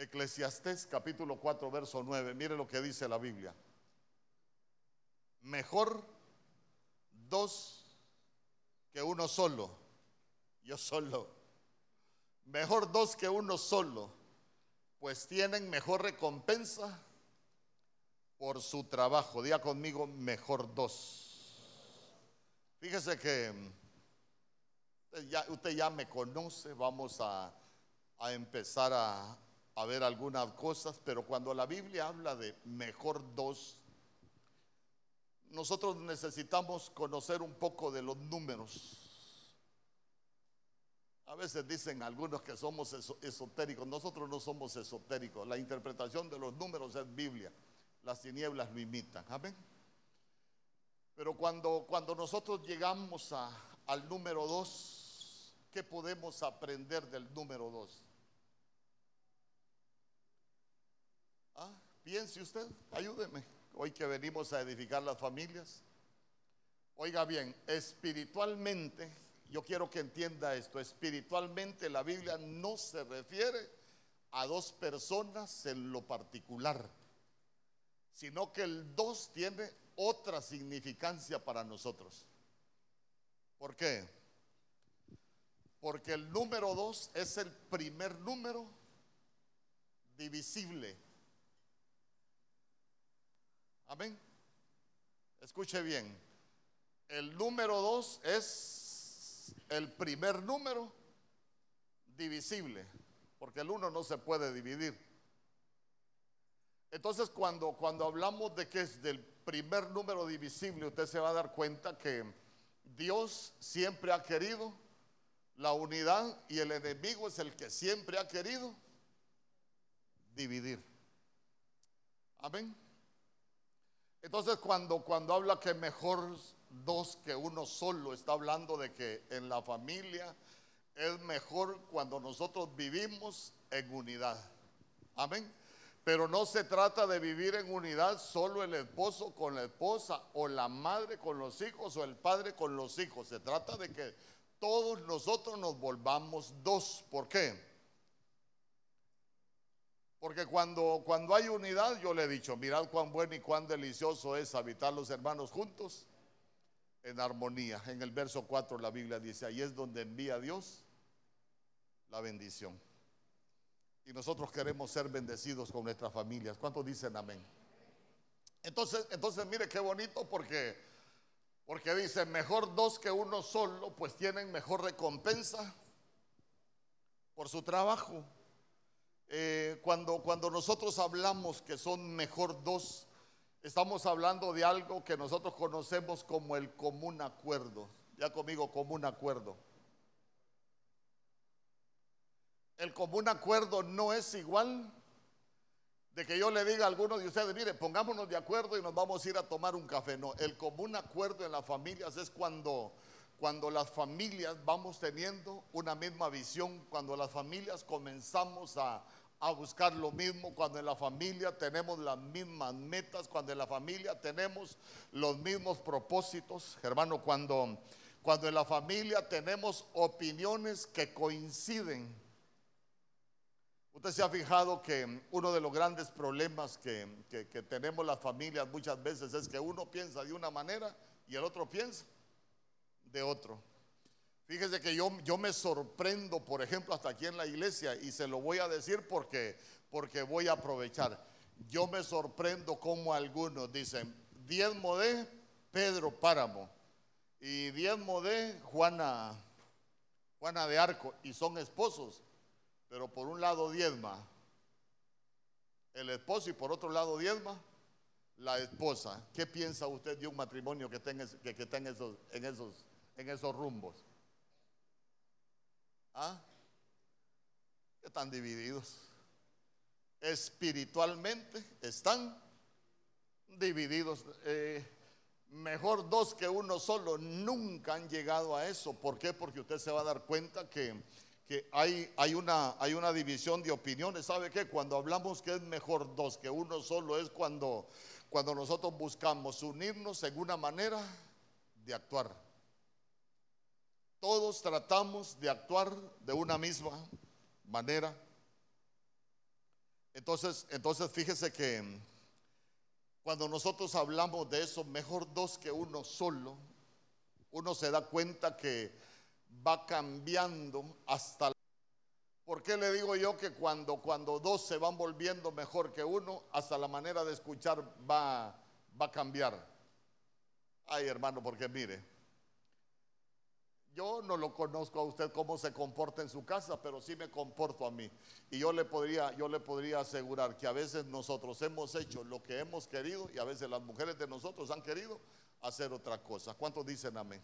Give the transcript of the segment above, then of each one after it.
Eclesiastés capítulo 4, verso 9. Mire lo que dice la Biblia. Mejor dos que uno solo. Yo solo. Mejor dos que uno solo, pues tienen mejor recompensa por su trabajo. Diga conmigo, mejor dos. Fíjese que ya, usted ya me conoce, vamos a, a empezar a, a ver algunas cosas, pero cuando la Biblia habla de mejor dos, nosotros necesitamos conocer un poco de los números. A veces dicen algunos que somos esotéricos, nosotros no somos esotéricos, la interpretación de los números es Biblia, las tinieblas lo imitan, amén. Pero cuando, cuando nosotros llegamos a, al número dos, ¿qué podemos aprender del número dos? ¿Ah? Piense usted, ayúdeme. Hoy que venimos a edificar las familias. Oiga bien, espiritualmente, yo quiero que entienda esto, espiritualmente la Biblia no se refiere a dos personas en lo particular, sino que el dos tiene otra significancia para nosotros. ¿Por qué? Porque el número dos es el primer número divisible Amén. Escuche bien. El número dos es el primer número divisible, porque el uno no se puede dividir. Entonces, cuando, cuando hablamos de que es del primer número divisible, usted se va a dar cuenta que Dios siempre ha querido la unidad y el enemigo es el que siempre ha querido dividir. Amén. Entonces cuando, cuando habla que mejor dos que uno solo, está hablando de que en la familia es mejor cuando nosotros vivimos en unidad. Amén. Pero no se trata de vivir en unidad solo el esposo con la esposa o la madre con los hijos o el padre con los hijos. Se trata de que todos nosotros nos volvamos dos. ¿Por qué? Porque cuando, cuando hay unidad, yo le he dicho, mirad cuán bueno y cuán delicioso es habitar los hermanos juntos en armonía. En el verso 4 la Biblia dice, ahí es donde envía Dios la bendición. Y nosotros queremos ser bendecidos con nuestras familias. ¿Cuántos dicen amén? Entonces, entonces mire qué bonito porque, porque dice, mejor dos que uno solo, pues tienen mejor recompensa por su trabajo. Eh, cuando, cuando nosotros hablamos que son mejor dos, estamos hablando de algo que nosotros conocemos como el común acuerdo. Ya conmigo, común acuerdo. El común acuerdo no es igual de que yo le diga a alguno de ustedes, mire, pongámonos de acuerdo y nos vamos a ir a tomar un café. No, el común acuerdo en las familias es cuando, cuando las familias vamos teniendo una misma visión, cuando las familias comenzamos a, a buscar lo mismo, cuando en la familia tenemos las mismas metas, cuando en la familia tenemos los mismos propósitos, hermano, cuando, cuando en la familia tenemos opiniones que coinciden. Usted se ha fijado que uno de los grandes problemas que, que tenemos las familias muchas veces es que uno piensa de una manera y el otro piensa de otro. Fíjese que yo, yo me sorprendo, por ejemplo, hasta aquí en la iglesia, y se lo voy a decir porque, porque voy a aprovechar. Yo me sorprendo como algunos dicen, diezmo de Pedro Páramo y diezmo de Juana, Juana de Arco, y son esposos, pero por un lado diezma el esposo y por otro lado diezma la esposa. ¿Qué piensa usted de un matrimonio que que, que esos, en, esos, en esos rumbos? ¿Ah? Están divididos. Espiritualmente están divididos. Eh, mejor dos que uno solo. Nunca han llegado a eso. ¿Por qué? Porque usted se va a dar cuenta que, hay, hay, una, hay una división de opiniones. ¿Sabe qué? Cuando hablamos que es mejor dos que uno solo es cuando, cuando nosotros buscamos unirnos en una manera de actuar. Todos tratamos de actuar de una misma manera. Entonces, entonces fíjese que cuando nosotros hablamos de eso, mejor dos que uno solo, uno se da cuenta que va cambiando hasta... ¿Por qué le digo yo que cuando, cuando dos se van volviendo mejor que uno, hasta la manera de escuchar va, va a cambiar? Ay, hermano, porque mire, yo no lo conozco a usted cómo se comporta en su casa, pero sí me comporto a mí. Y yo le podría, yo le podría asegurar que a veces nosotros hemos hecho lo que hemos querido y a veces las mujeres de nosotros han querido hacer otra cosa. ¿Cuántos dicen amén?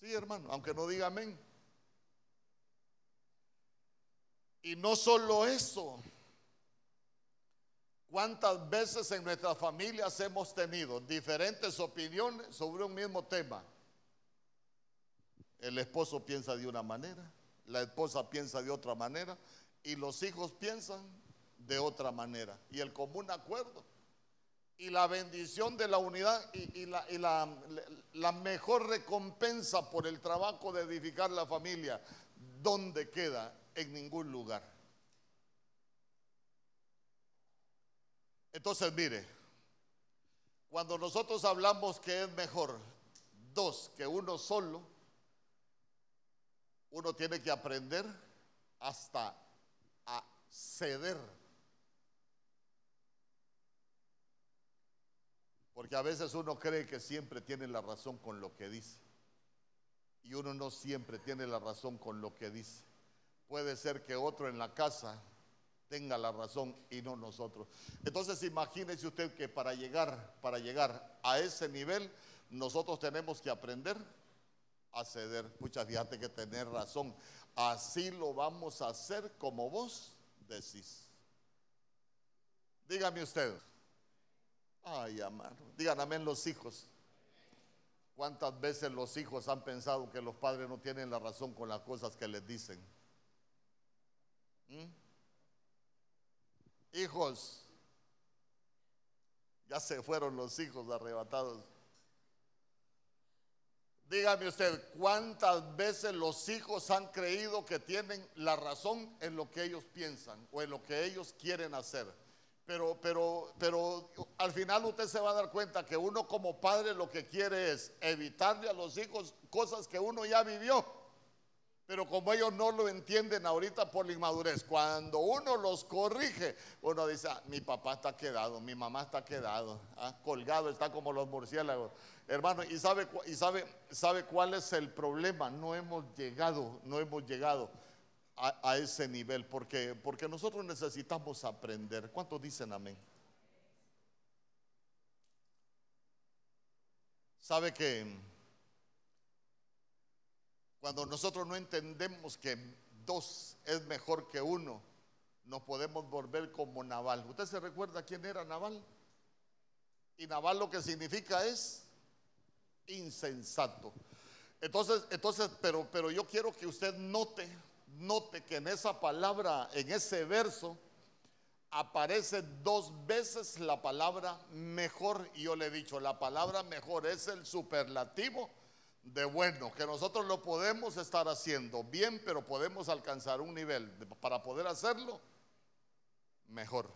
Sí, hermano, aunque no diga amén. Y no solo eso. ¿Cuántas veces en nuestras familias hemos tenido diferentes opiniones sobre un mismo tema? El esposo piensa de una manera, la esposa piensa de otra manera y los hijos piensan de otra manera. Y el común acuerdo y la bendición de la unidad y, la, la, mejor recompensa por el trabajo de edificar la familia, ¿dónde queda? En ningún lugar. Entonces, mire, cuando nosotros hablamos que es mejor dos que uno solo, uno tiene que aprender hasta a ceder. Porque a veces uno cree que siempre tiene la razón con lo que dice. Y uno no siempre tiene la razón con lo que dice. Puede ser que otro en la casa tenga la razón y no nosotros. Entonces imagínese usted que para llegar, para llegar a ese nivel, nosotros tenemos que aprender a ceder. Pucha, fíjate que tener razón. Así lo vamos a hacer como vos decís. Dígame usted. Ay, amado. Díganme los hijos. ¿Cuántas veces los hijos han pensado que los padres no tienen la razón con las cosas que les dicen? ¿Mm? Hijos, ya se fueron los hijos arrebatados. Dígame usted, ¿cuántas veces los hijos han creído que tienen la razón en lo que ellos piensan o en lo que ellos quieren hacer? Pero, pero, pero al final usted se va a dar cuenta que uno como padre lo que quiere es evitarle a los hijos cosas que uno ya vivió. Pero como ellos no lo entienden ahorita por la inmadurez, cuando uno los corrige, uno dice, ah, mi papá está quedado, mi mamá está quedado, ah, colgado, está como los murciélagos. Hermano, ¿y, sabe, y sabe, sabe cuál es el problema? No hemos llegado, no hemos llegado a, ese nivel, porque, porque nosotros necesitamos aprender. ¿Cuántos dicen amén? ¿Sabe que cuando nosotros no entendemos que dos es mejor que uno, nos podemos volver como Naval. ¿Usted se recuerda quién era Naval? Y Naval lo que significa es insensato. Entonces, entonces, pero, pero yo quiero que usted note, note que en esa palabra, en ese verso, aparece dos veces la palabra mejor. Y yo le he dicho, la palabra mejor es el superlativo de bueno, que nosotros lo podemos estar haciendo bien, pero podemos alcanzar un nivel para poder hacerlo mejor.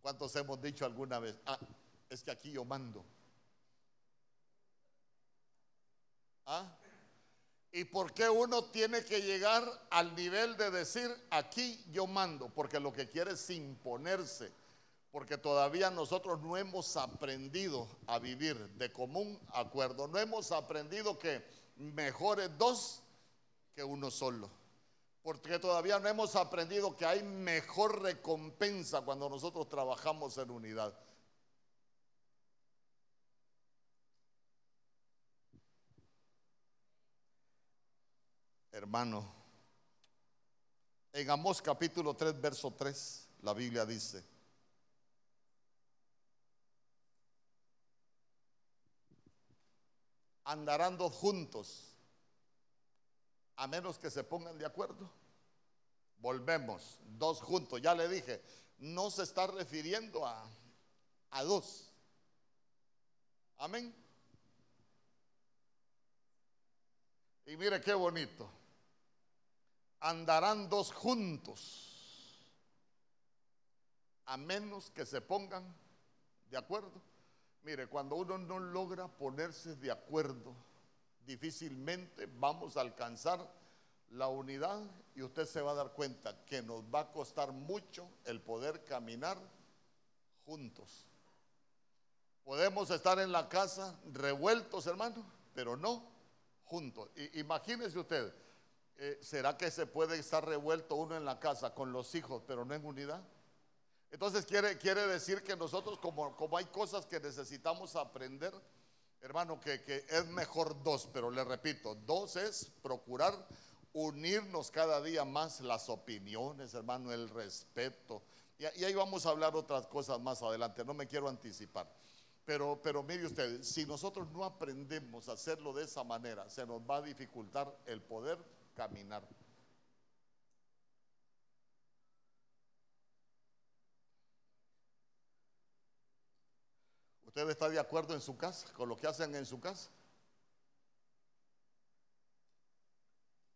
¿Cuántos hemos dicho alguna vez? Ah, es que aquí yo mando. ¿Ah? ¿Y por qué uno tiene que llegar al nivel de decir aquí yo mando? Porque lo que quiere es imponerse porque todavía nosotros no hemos aprendido a vivir de común acuerdo, no hemos aprendido que mejor es dos que uno solo, porque todavía no hemos aprendido que hay mejor recompensa cuando nosotros trabajamos en unidad. Hermano, en Amós capítulo 3, verso 3, la Biblia dice, andarán dos juntos, a menos que se pongan de acuerdo. Volvemos, dos juntos, ya le dije, no se está refiriendo a, a dos. Amén. Y mire qué bonito. andarán dos juntos, a menos que se pongan de acuerdo. Mire, cuando uno no logra ponerse de acuerdo, difícilmente vamos a alcanzar la unidad y usted se va a dar cuenta que nos va a costar mucho el poder caminar juntos. Podemos estar en la casa revueltos, hermano, pero no juntos. imagínese usted, eh, ¿será que se puede estar revuelto uno en la casa con los hijos, pero no en unidad? Entonces quiere, quiere decir que nosotros, como, como hay cosas que necesitamos aprender, hermano, que, que es mejor dos, pero le repito, dos es procurar unirnos cada día más las opiniones, hermano, el respeto. Y, y, ahí vamos a hablar otras cosas más adelante, no me quiero anticipar. Pero, pero mire usted, si nosotros no aprendemos a hacerlo de esa manera, se nos va a dificultar el poder caminar. ¿Usted está de acuerdo en su casa, con lo que hacen en su casa?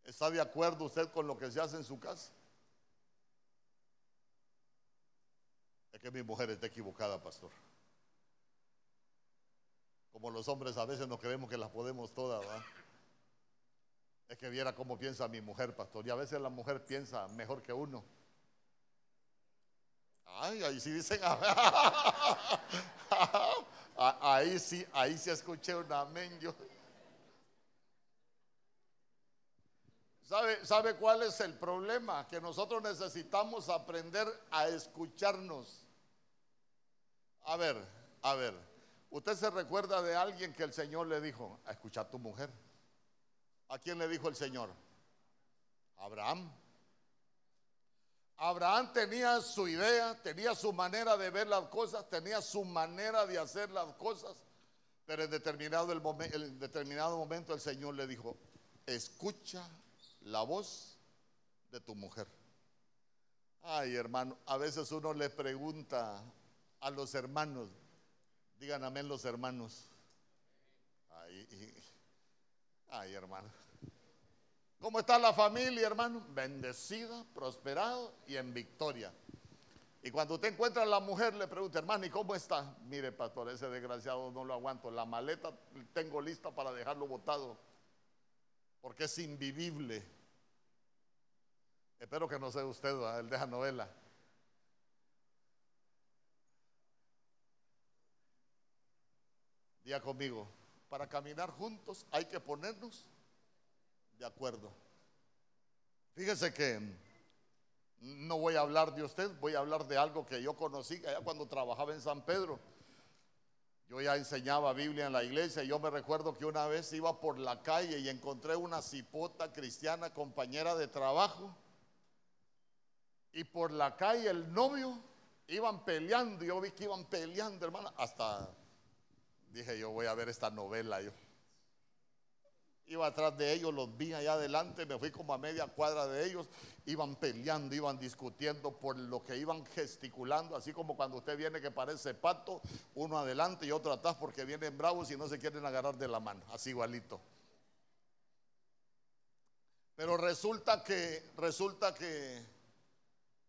¿Está de acuerdo usted con lo que se hace en su casa? Es que mi mujer está equivocada, pastor. Como los hombres a veces nos creemos que las podemos todas, ¿verdad? Es que viera cómo piensa mi mujer, pastor. Y a veces la mujer piensa mejor que uno. Ay, ahí sí dicen. ahí sí, ahí sí escuché un amén. Yo. ¿Sabe, ¿Sabe cuál es el problema? Que nosotros necesitamos aprender a escucharnos. A ver, a ver. ¿Usted se recuerda de alguien que el Señor le dijo, a escuchar a tu mujer? ¿A quién le dijo el Señor? Abraham. Abraham tenía su idea, tenía su manera de ver las cosas, tenía su manera de hacer las cosas, pero en determinado, el determinado momento el Señor le dijo, escucha la voz de tu mujer. Ay, hermano, a veces uno le pregunta a los hermanos, digan amén los hermanos. Ay hermano. ¿Cómo está la familia, hermano? Bendecida, prosperado y en victoria. Y cuando usted encuentra a la mujer, le pregunta, hermano, ¿y cómo está? Mire, pastor, ese desgraciado no lo aguanto. La maleta tengo lista para dejarlo botado, porque es invivible. Espero que no sea usted el de esa novela. Día conmigo, para caminar juntos hay que ponernos de acuerdo. Fíjese que no voy a hablar de usted, voy a hablar de algo que yo conocí allá cuando trabajaba en San Pedro. Yo ya enseñaba Biblia en la iglesia y yo me recuerdo que una vez iba por la calle y encontré una cipota cristiana compañera de trabajo y por la calle el novio iban peleando. Yo vi que iban peleando, hermana. Hasta dije yo voy a ver esta novela. Yo iba atrás de ellos, los vi allá adelante, me fui como a media cuadra de ellos. Iban peleando, iban discutiendo por lo que iban gesticulando, así como cuando usted viene que parece pato, uno adelante y otro atrás porque vienen bravos y no se quieren agarrar de la mano, así igualito. Pero resulta que, resulta que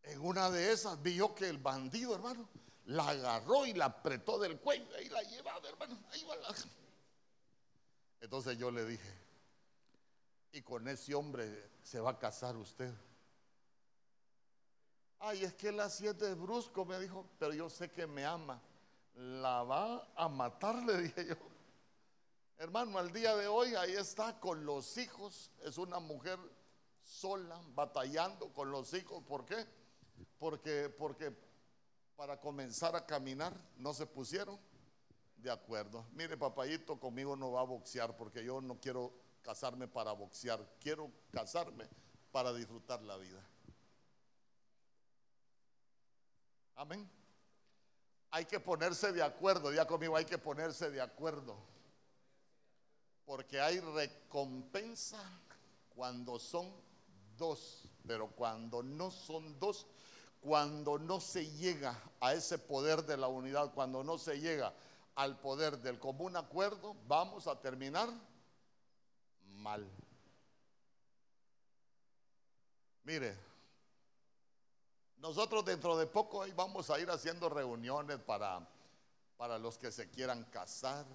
en una de esas vio que el bandido, hermano, la agarró y la apretó del cuello y la llevaba, hermano. Ahí va la... Entonces yo le dije, y con ese hombre se va a casar usted. Ay, es que la siete brusco, me dijo, pero yo sé que me ama. La va a matar, le dije yo. Hermano, al día de hoy ahí está con los hijos. Es una mujer sola, batallando con los hijos. ¿Por qué? porque, porque para comenzar a caminar no se pusieron de acuerdo. Mire, papayito, conmigo no va a boxear porque yo no quiero casarme para boxear, quiero casarme para disfrutar la vida. Amén. Hay que ponerse de acuerdo, ya conmigo hay que ponerse de acuerdo. Porque hay recompensa cuando son dos, pero cuando no son dos, cuando no se llega a ese poder de la unidad, cuando no se llega al poder del común acuerdo, vamos a terminar mal. Mire, nosotros dentro de poco vamos a ir haciendo reuniones para, para los que se quieran casar,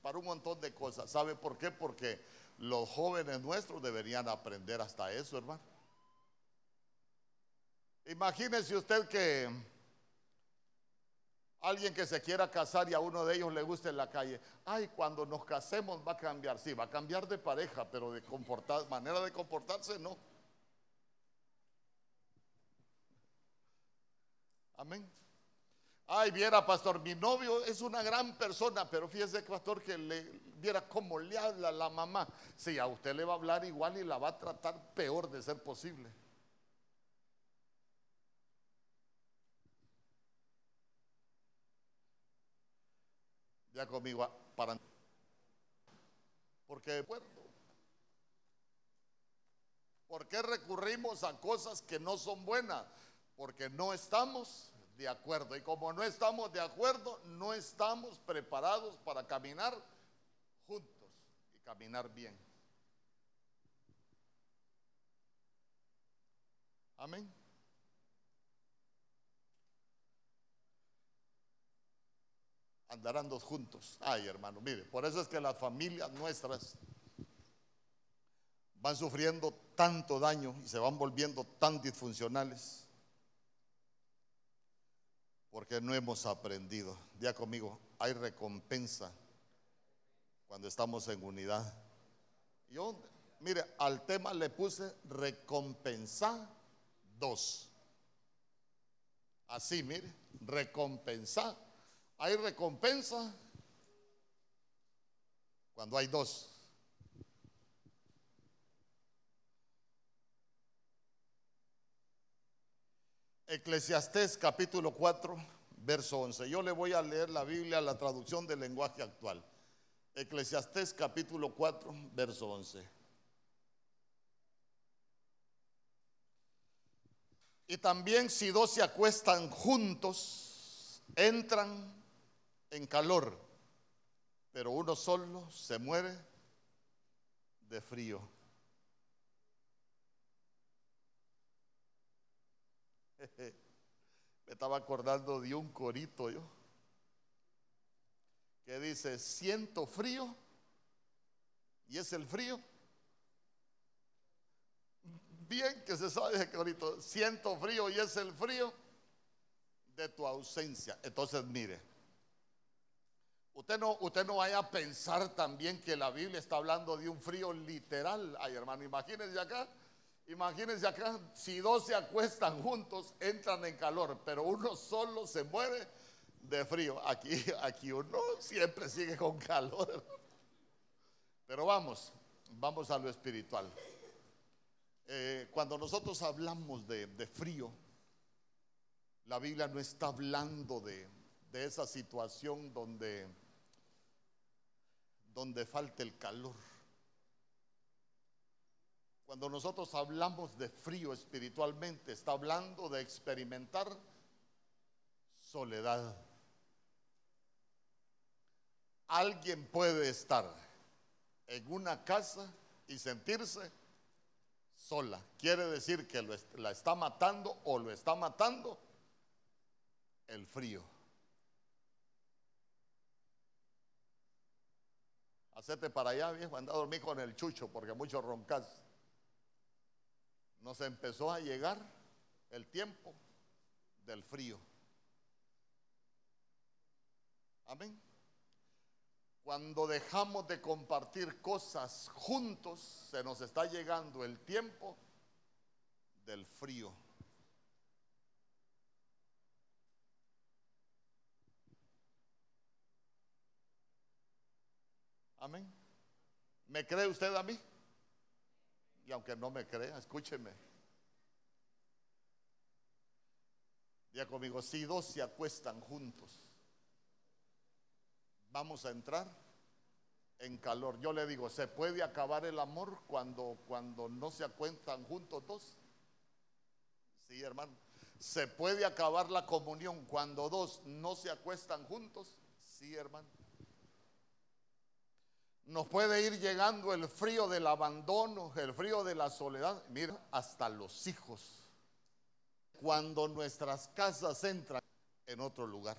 para un montón de cosas. ¿Sabe por qué? Porque los jóvenes nuestros deberían aprender hasta eso, hermano. Imagínese usted que alguien que se quiera casar y a uno de ellos le guste en la calle, ay, cuando nos casemos va a cambiar, sí, va a cambiar de pareja, pero de comportar, manera de comportarse no. Amén. Ay, viera, pastor, mi novio es una gran persona, pero fíjese, pastor, que le viera cómo le habla la mamá. Sí, a usted le va a hablar igual y la va a tratar peor de ser posible. Conmigo, para. Porque, acuerdo. ¿Por qué recurrimos a cosas que no son buenas? Porque no estamos de acuerdo. Y como no estamos de acuerdo, no estamos preparados para caminar juntos y caminar bien. Amén. Andarán dos juntos. Ay, hermano, mire, por eso es que las familias nuestras van sufriendo tanto daño y se van volviendo tan disfuncionales porque no hemos aprendido. Día conmigo, hay recompensa cuando estamos en unidad. Yo, mire, al tema le puse recompensa dos. Así, mire, recompensa. Hay recompensa cuando hay dos. Eclesiastés capítulo 4, verso 11. Yo le voy a leer la Biblia, la traducción del lenguaje actual. Eclesiastés capítulo 4, verso 11. Y también si dos se acuestan juntos, entran en calor, pero uno solo se muere de frío. Me estaba acordando de un corito yo que dice, siento frío y es el frío. Bien que se sabe ese corito, siento frío y es el frío de tu ausencia. Entonces, mire, usted no, usted no vaya a pensar también que la Biblia está hablando de un frío literal. Ay, hermano, imagínense acá Imagínense acá, si dos se acuestan juntos, entran en calor, pero uno solo se muere de frío. Aquí, aquí uno siempre sigue con calor. Pero vamos, vamos a lo espiritual. Eh, cuando nosotros hablamos de, frío, la Biblia no está hablando de, de esa situación donde, donde falta el calor. Cuando nosotros hablamos de frío espiritualmente, está hablando de experimentar soledad. Alguien puede estar en una casa y sentirse sola. Quiere decir que la está matando o lo está matando el frío. Hacete para allá, viejo, anda a dormir con el chucho porque mucho roncas nos empezó a llegar el tiempo del frío. Amén. Cuando dejamos de compartir cosas juntos, se nos está llegando el tiempo del frío. Amén. ¿Me cree usted a mí? Y aunque no me crea, escúcheme. Ya conmigo, si dos se acuestan juntos, vamos a entrar en calor. Yo le digo, ¿se puede acabar el amor cuando, cuando no se acuestan juntos dos? Sí, hermano. ¿Se puede acabar la comunión cuando dos no se acuestan juntos? Sí, hermano. Nos puede ir llegando el frío del abandono, el frío de la soledad. Mira, hasta los hijos. Cuando nuestras casas entran en otro lugar.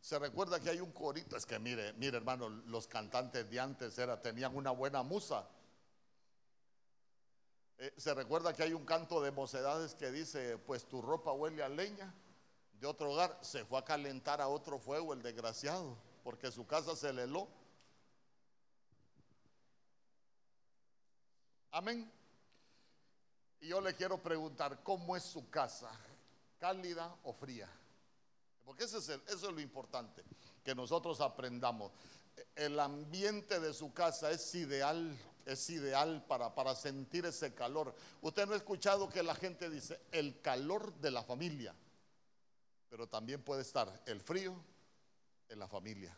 Se recuerda que hay un corito, es que mire, mire hermano, los cantantes de antes era, tenían una buena musa. Eh, se recuerda que hay un canto de mocedades que dice, pues tu ropa huele a leña de otro hogar, se fue a calentar a otro fuego el desgraciado, porque su casa se le heló. Amén. Y yo le quiero preguntar, ¿cómo es su casa? ¿Cálida o fría? Porque eso es, lo importante, que nosotros aprendamos. El ambiente de su casa es ideal, es ideal para, para sentir ese calor. Usted no ha escuchado que la gente dice el calor de la familia, pero también puede estar el frío en la familia.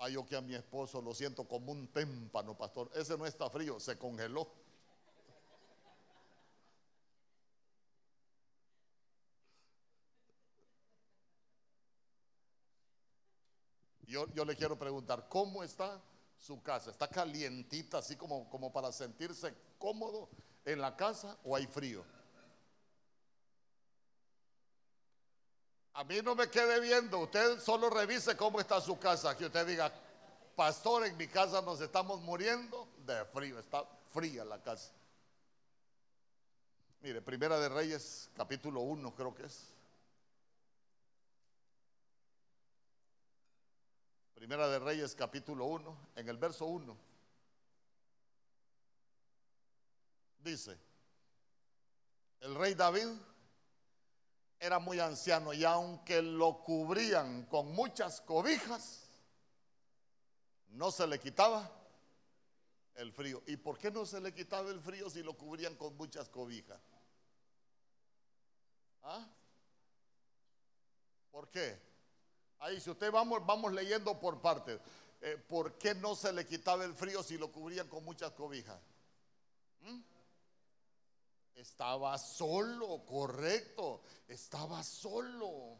Ay, yo que a mi esposo lo siento como un témpano, pastor. Ese no está frío, se congeló. Yo, yo le quiero preguntar, ¿cómo está su casa? ¿Está calientita, así como, como para sentirse cómodo en la casa o hay frío? A mí no me quede viendo, usted solo revise cómo está su casa, que usted diga, pastor, en mi casa nos estamos muriendo de frío, está fría la casa. Mire, Primera de Reyes, capítulo 1 creo que es. Primera de Reyes, capítulo 1, en el verso 1. Dice, el rey David era muy anciano y aunque lo cubrían con muchas cobijas, no se le quitaba el frío. ¿Y por qué no se le quitaba el frío si lo cubrían con muchas cobijas? ¿Ah? ¿Por qué? Ahí, si usted vamos, vamos leyendo por partes. Eh, ¿Por qué no se le quitaba el frío si lo cubrían con muchas cobijas? ¿Mm? Estaba solo, correcto. Estaba solo.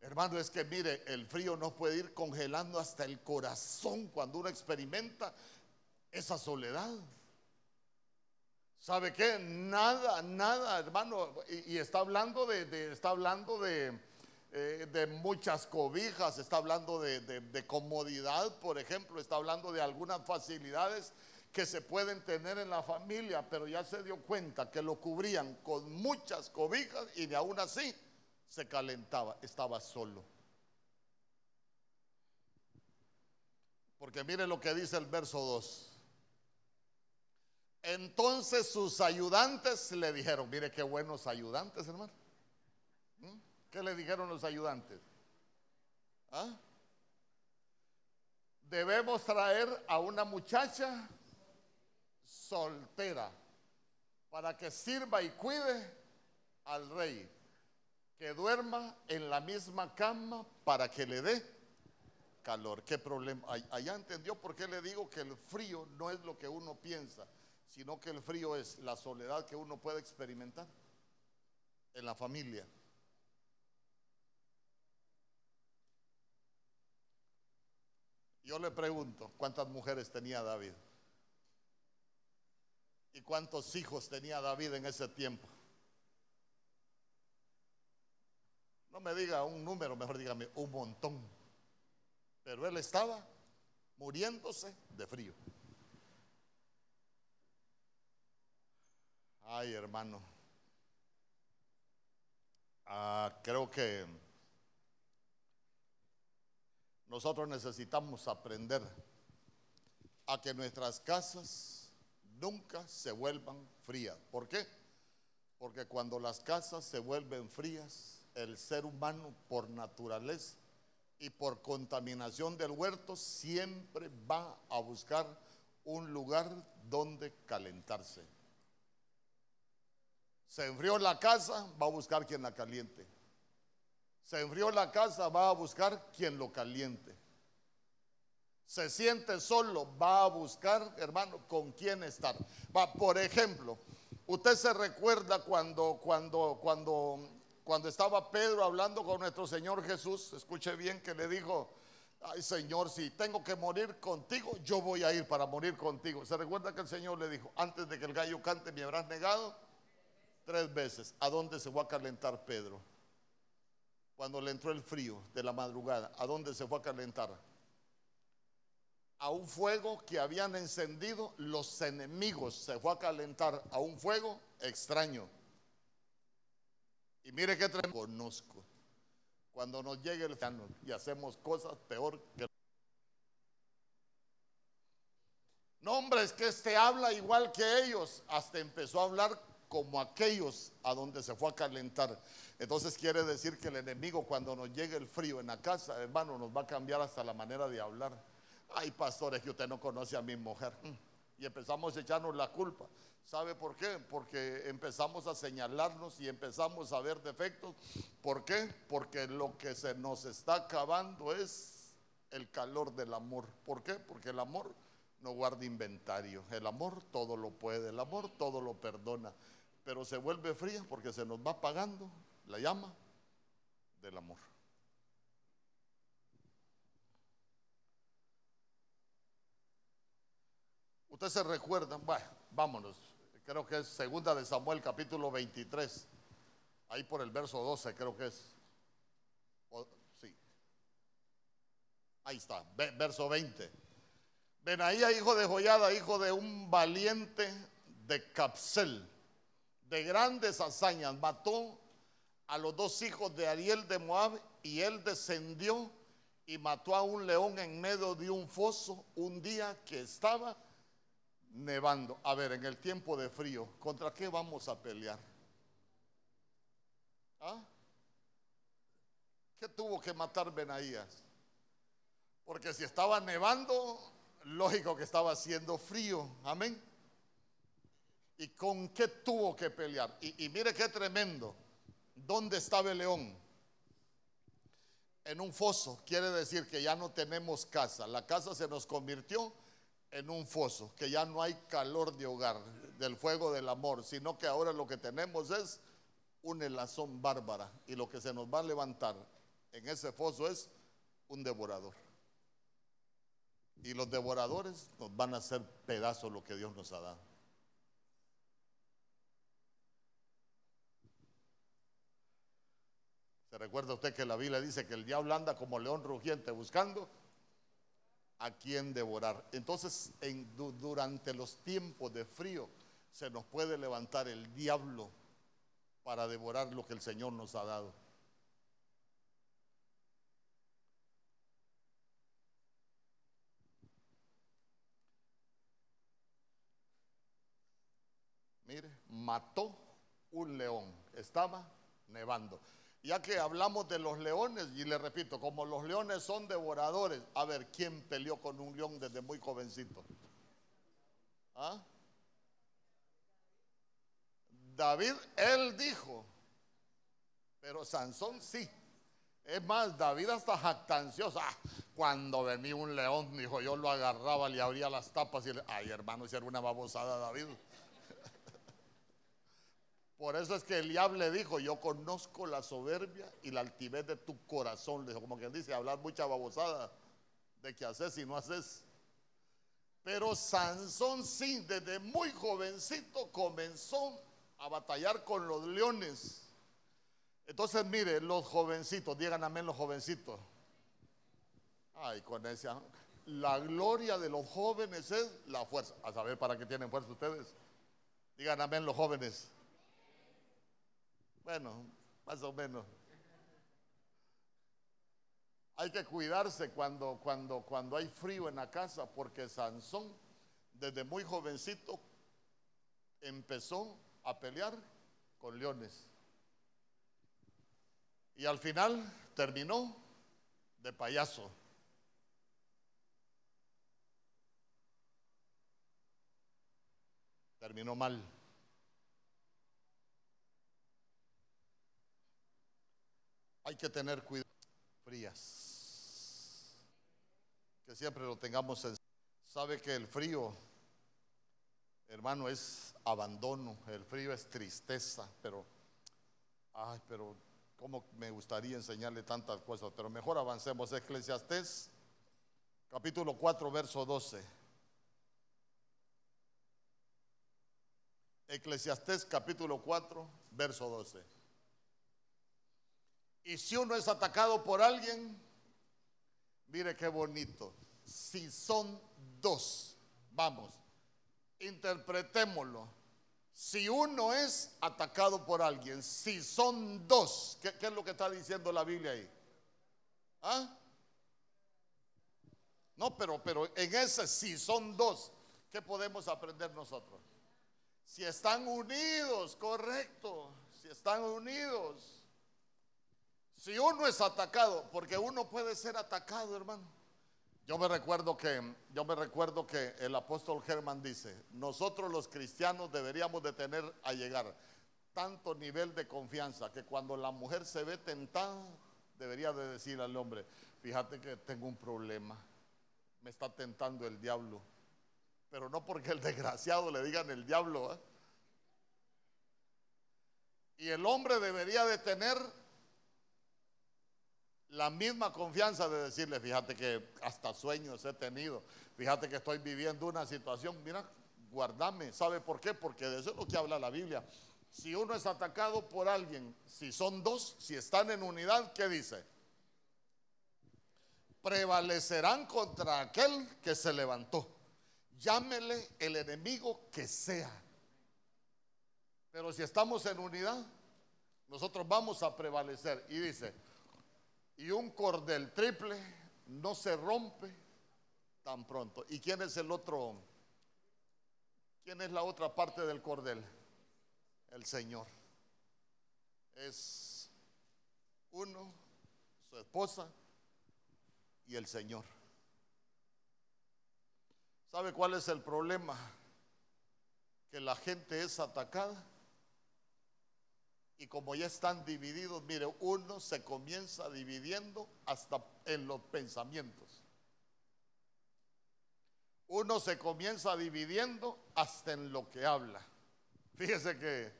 Hermano, es que mire, el frío nos puede ir congelando hasta el corazón cuando uno experimenta esa soledad. ¿Sabe qué? Nada, nada, hermano. Y, está hablando de, está hablando eh, de, muchas cobijas, está hablando de comodidad, por ejemplo, está hablando de algunas facilidades que se pueden tener en la familia, pero ya se dio cuenta que lo cubrían con muchas cobijas y de aún así se calentaba, estaba solo. Porque mire lo que dice el verso 2. Entonces sus ayudantes le dijeron, mire qué buenos ayudantes, hermano. ¿Mm? ¿Qué le dijeron los ayudantes? ¿Ah? Debemos traer a una muchacha soltera para que sirva y cuide al rey, que duerma en la misma cama para que le dé calor. ¿Qué problema? Allá entendió por qué le digo que el frío no es lo que uno piensa, sino que el frío es la soledad que uno puede experimentar en la familia. Yo le pregunto, ¿cuántas mujeres tenía David? ¿Y cuántos hijos tenía David en ese tiempo? No me diga un número, mejor dígame un montón. Pero él estaba muriéndose de frío. Ay, hermano. Ah, creo que nosotros necesitamos aprender a que nuestras casas nunca se vuelvan frías. ¿Por qué? Porque cuando las casas se vuelven frías, el ser humano por naturaleza y por contaminación del huerto siempre va a buscar un lugar donde calentarse. Se enfrió la casa, va a buscar quien la caliente. Se enfrió la casa, va a buscar quien lo caliente se siente solo, va a buscar, hermano, con quién estar. Va, por ejemplo, usted se recuerda cuando, cuando, cuando, cuando estaba Pedro hablando con nuestro Señor Jesús, escuche bien que le dijo, Ay Señor, si tengo que morir contigo, yo voy a ir para morir contigo. ¿Se recuerda que el Señor le dijo, antes de que el gallo cante, me habrás negado tres veces? ¿A dónde se fue a calentar Pedro? Cuando le entró el frío de la madrugada, ¿a dónde se fue a calentar? A un fuego que habían encendido los enemigos. Se fue a calentar a un fuego extraño. Y mire qué tremendo. Conozco cuando nos llegue el final y hacemos cosas peor que... No, hombre, es que este habla igual que ellos, hasta empezó a hablar como aquellos a donde se fue a calentar. Entonces quiere decir que el enemigo cuando nos llegue el frío en la casa, hermano, nos va a cambiar hasta la manera de hablar. Ay, pastores, que usted no conoce a mi mujer. Y empezamos a echarnos la culpa. ¿Sabe por qué? Porque empezamos a señalarnos y empezamos a ver defectos. ¿Por qué? Porque lo que se nos está acabando es el calor del amor. ¿Por qué? Porque el amor no guarda inventario. El amor todo lo puede, el amor todo lo perdona. Pero se vuelve fría porque se nos va apagando la llama del amor. Usted se recuerda, bueno, vámonos creo que es segunda de Samuel capítulo 23, ahí por el verso 12 creo que es. sí. Ahí está, verso 20. Benaía, hijo de Joyada, hijo de un valiente de Capsel, de grandes hazañas, mató a los dos hijos de Ariel de Moab y él descendió y mató a un león en medio de un foso un día que estaba nevando. A ver, en el tiempo de frío, ¿contra qué vamos a pelear? ¿Ah? ¿Qué tuvo que matar Benaías? Porque si estaba nevando, lógico que estaba haciendo frío. Amén. ¿Y con qué tuvo que pelear? Y, y mire qué tremendo. ¿Dónde estaba el león? En un foso. Quiere decir que ya no tenemos casa. La casa se nos convirtió en un foso, que ya no hay calor de hogar, del fuego del amor, sino que ahora lo que tenemos es una helazón bárbara y lo que se nos va a levantar en ese foso es un devorador. Y los devoradores nos van a hacer pedazos lo que Dios nos ha dado. ¿Se recuerda usted que la Biblia dice que el diablo anda como león rugiente buscando a quien devorar. Entonces, en, durante los tiempos de frío, se nos puede levantar el diablo para devorar lo que el Señor nos ha dado. Mire, mató un león, estaba nevando. Ya que hablamos de los leones, y le repito, como los leones son devoradores, a ver, ¿quién peleó con un león desde muy jovencito? ¿Ah? David, él dijo, pero Sansón sí. Es más, David hasta jactancioso. Ah, cuando venía un león, dijo, yo lo agarraba, le abría las tapas y le, ay hermano, era una babosada David. Por eso es que Eliab le dijo, yo conozco la soberbia y la altivez de tu corazón. Le dijo, como quien dice, hablar mucha babosada de que haces y no haces. Pero Sansón sí, desde muy jovencito comenzó a batallar con los leones. Entonces, mire, los jovencitos, digan amén los jovencitos. Ay, con esa. La gloria de los jóvenes es la fuerza. A saber para qué tienen fuerza ustedes. Digan amén los jóvenes. Bueno, más o menos. Hay que cuidarse cuando, cuando, cuando hay frío en la casa, porque Sansón, desde muy jovencito, empezó a pelear con leones. Y al final terminó de payaso. Terminó mal. Hay que tener cuidado. Frías. Que siempre lo tengamos en. Sabe que el frío, hermano, es abandono. El frío es tristeza. Pero, ay, pero, ¿cómo me gustaría enseñarle tantas cosas? Pero mejor avancemos. Eclesiastés capítulo 4, verso 12. Eclesiastés capítulo 4, verso 12. Y si uno es atacado por alguien, mire qué bonito. Si son dos, vamos, interpretémoslo. Si uno es atacado por alguien, si son dos, ¿qué, qué es lo que está diciendo la Biblia ahí? ¿Ah? No, pero, pero en ese si son dos, ¿qué podemos aprender nosotros? Si están unidos, correcto, si están unidos. Si uno es atacado, porque uno puede ser atacado, hermano. Yo me recuerdo que yo me recuerdo que el apóstol Germán dice, nosotros los cristianos deberíamos de tener a llegar tanto nivel de confianza que cuando la mujer se ve tentada, debería de decir al hombre, fíjate que tengo un problema me está tentando el diablo. Pero no porque el desgraciado le digan el diablo. ¿eh? Y el hombre debería de tener la misma confianza de decirle, fíjate que hasta sueños he tenido, fíjate que estoy viviendo una situación, mira, guardame. ¿Sabe por qué? Porque de eso es lo que habla la Biblia. Si uno es atacado por alguien, si son dos, si están en unidad, ¿qué dice? prevalecerán contra aquel que se levantó. Llámele el enemigo que sea. Pero si estamos en unidad, nosotros vamos a prevalecer. Y dice, y un cordel triple no se rompe tan pronto. ¿Y quién es el otro? ¿Quién es la otra parte del cordel? El Señor. Es uno, su esposa, y el Señor. ¿Sabe cuál es el problema? Que la gente es atacada y como ya están divididos, mire, uno se comienza dividiendo hasta en los pensamientos. Uno se comienza dividiendo hasta en lo que habla. Fíjese que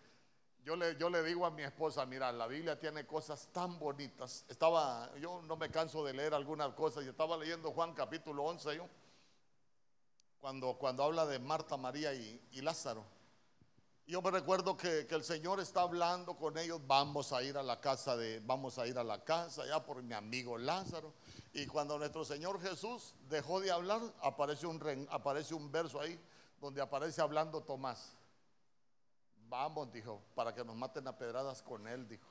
yo le, yo digo a mi esposa, mira, la Biblia tiene cosas tan bonitas. Estaba, yo no me canso de leer algunas cosas y estaba leyendo Juan capítulo 11, yo, cuando, cuando habla de Marta, María y, Lázaro. Yo me recuerdo que, el Señor está hablando con ellos, vamos a ir a la casa de, vamos a ir a la casa ya por mi amigo Lázaro. Y cuando nuestro Señor Jesús dejó de hablar, aparece un, aparece un verso ahí donde aparece hablando Tomás. Vamos, dijo, para que nos maten a pedradas con él, dijo.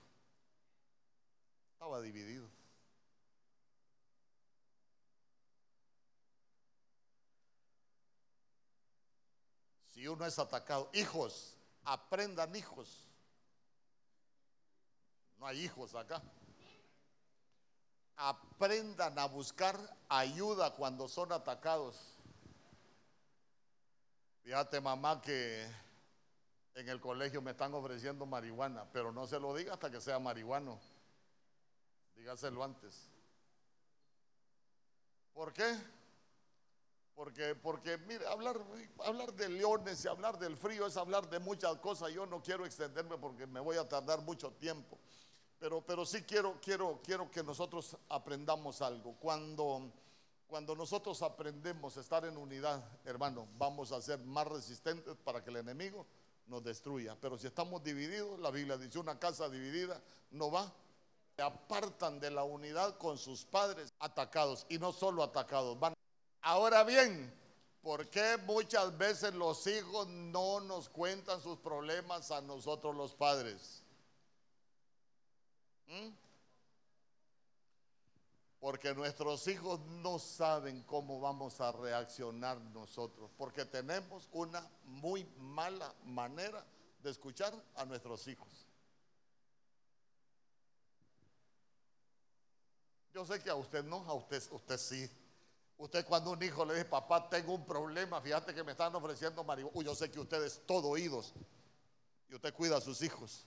Estaba dividido. Si uno es atacado, hijos, aprendan hijos. No hay hijos acá. Aprendan a buscar ayuda cuando son atacados. Fíjate mamá que en el colegio me están ofreciendo marihuana, pero no se lo diga hasta que sea marihuano. Dígaselo antes. ¿Por qué? Porque, porque mire, hablar, hablar de leones y hablar del frío es hablar de muchas cosas. Yo no quiero extenderme porque me voy a tardar mucho tiempo. Pero, pero sí quiero, quiero, quiero que nosotros aprendamos algo. Cuando, cuando nosotros aprendemos a estar en unidad, hermano, vamos a ser más resistentes para que el enemigo nos destruya. Pero si estamos divididos, la Biblia dice, una casa dividida no va. Se apartan de la unidad con sus padres atacados y no solo atacados, van. Ahora bien, ¿por qué muchas veces los hijos no nos cuentan sus problemas a nosotros los padres? ¿Mm? Porque nuestros hijos no saben cómo vamos a reaccionar nosotros, porque tenemos una muy mala manera de escuchar a nuestros hijos. Yo sé que a usted no, a usted, usted sí. Usted cuando un hijo le dice, papá, tengo un problema, fíjate que me están ofreciendo marihuana. Uy, yo sé que usted es todo oídos y usted cuida a sus hijos.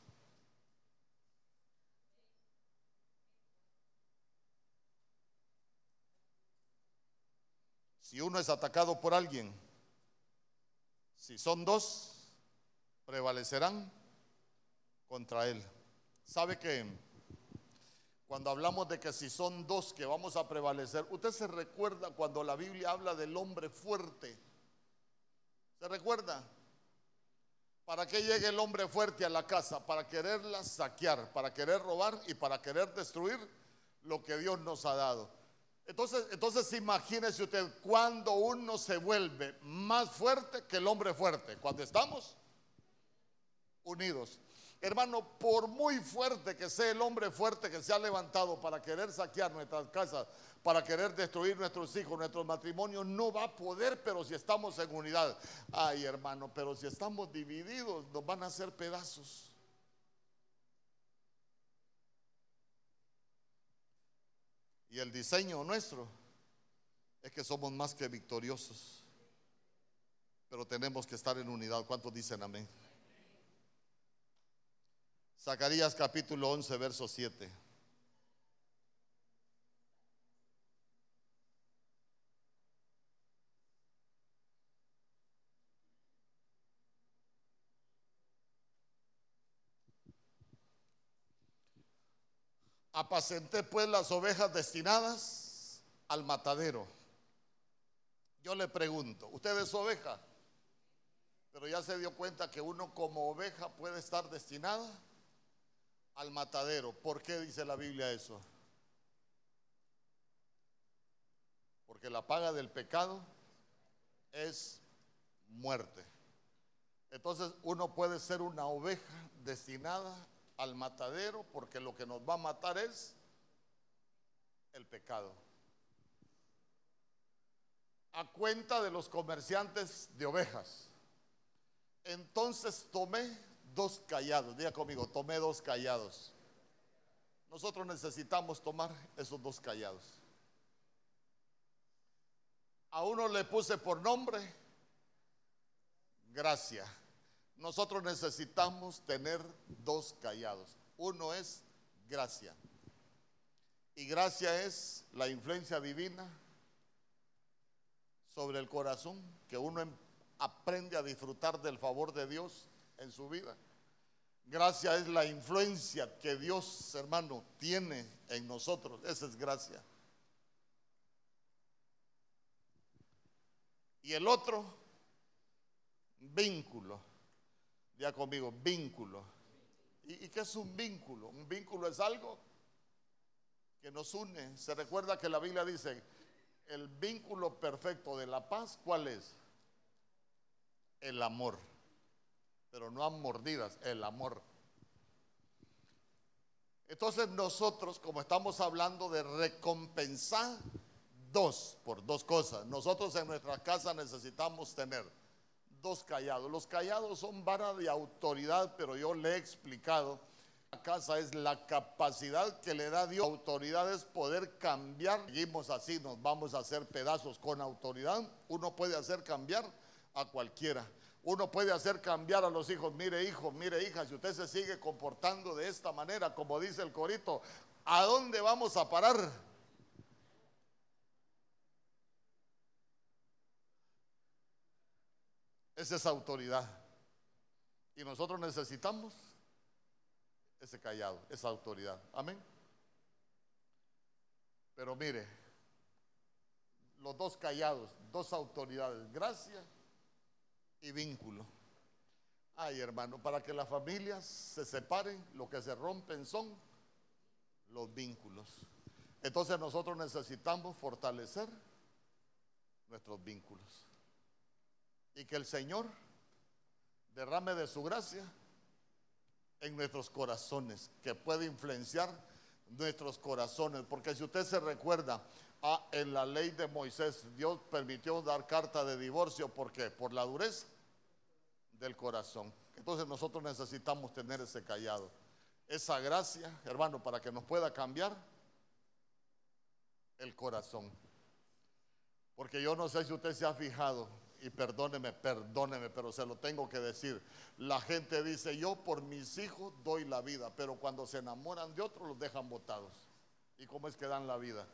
Si uno es atacado por alguien, si son dos, prevalecerán contra él. ¿Sabe que Cuando hablamos de que si son dos que vamos a prevalecer, usted se recuerda cuando la Biblia habla del hombre fuerte. ¿Se recuerda? ¿Para qué llegue el hombre fuerte a la casa? Para quererla saquear, para querer robar y para querer destruir lo que Dios nos ha dado. Entonces, entonces imagínese usted cuando uno se vuelve más fuerte que el hombre fuerte, cuando estamos unidos. Hermano, por muy fuerte que sea el hombre fuerte que se ha levantado para querer saquear nuestras casas, para querer destruir nuestros hijos, nuestros matrimonios, no va a poder, pero si estamos en unidad. Ay, hermano, pero si estamos divididos, nos van a hacer pedazos. Y el diseño nuestro es que somos más que victoriosos, pero tenemos que estar en unidad. ¿Cuántos dicen amén? Zacarías capítulo 11, verso 7. Apacenté pues las ovejas destinadas al matadero. Yo le pregunto, ¿usted es oveja? Pero ya se dio cuenta que uno como oveja puede estar destinada al matadero. ¿Por qué dice la Biblia eso? Porque la paga del pecado es muerte. Entonces uno puede ser una oveja destinada al matadero porque lo que nos va a matar es el pecado. A cuenta de los comerciantes de ovejas. Entonces tomé dos callados. Diga conmigo, tomé dos callados. Nosotros necesitamos tomar esos dos callados. A uno le puse por nombre gracia. Nosotros necesitamos tener dos callados. Uno es gracia. Y gracia es la influencia divina sobre el corazón, que uno em, aprende a disfrutar del favor de Dios en su vida. Gracia es la influencia que Dios, hermano, tiene en nosotros. Esa es gracia. Y el otro, vínculo. Ya conmigo, vínculo. ¿Y, ¿Y, qué es un vínculo? Un vínculo es algo que nos une. Se recuerda que la Biblia dice, el vínculo perfecto de la paz, ¿cuál es? El amor pero no a mordidas, el amor. Entonces nosotros, como estamos hablando de recompensar dos, por dos cosas, nosotros en nuestra casa necesitamos tener dos callados. Los callados son vara de autoridad, pero yo le he explicado, la casa es la capacidad que le da Dios. Autoridad es poder cambiar. Seguimos así, nos vamos a hacer pedazos con autoridad. Uno puede hacer cambiar a cualquiera. Uno puede hacer cambiar a los hijos, mire hijo, mire hija, si usted se sigue comportando de esta manera, como dice el corito, ¿a dónde vamos a parar? Esa es autoridad. Y nosotros necesitamos ese callado, esa autoridad. Amén. Pero mire, los dos callados, dos autoridades, gracia y vínculo. Ay, hermano, para que las familias se separen, lo que se rompen son los vínculos. Entonces nosotros necesitamos fortalecer nuestros vínculos. Y que el Señor derrame de su gracia en nuestros corazones, que puede influenciar nuestros corazones. Porque si usted se recuerda, Ah, en la ley de Moisés Dios permitió dar carta de divorcio. ¿Por qué? Por la dureza del corazón. Entonces nosotros necesitamos tener ese callado. Esa gracia, hermano, para que nos pueda cambiar el corazón. Porque yo no sé si usted se ha fijado, y perdóneme, perdóneme, pero se lo tengo que decir. La gente dice, yo por mis hijos doy la vida, pero cuando se enamoran de otros los dejan botados. ¿Y cómo es que dan la vida?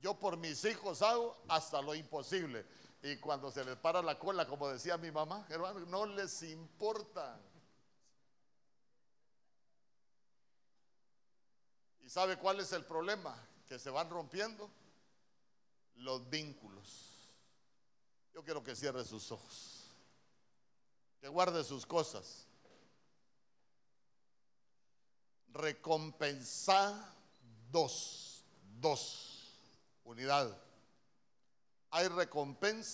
Yo por mis hijos hago hasta lo imposible. Y cuando se les para la cola, como decía mi mamá, hermano, no les importa. ¿Y sabe cuál es el problema? Que se van rompiendo los vínculos. Yo quiero que cierre sus ojos, que guarde sus cosas. Recompensa dos, dos, unidad. Hay recompensa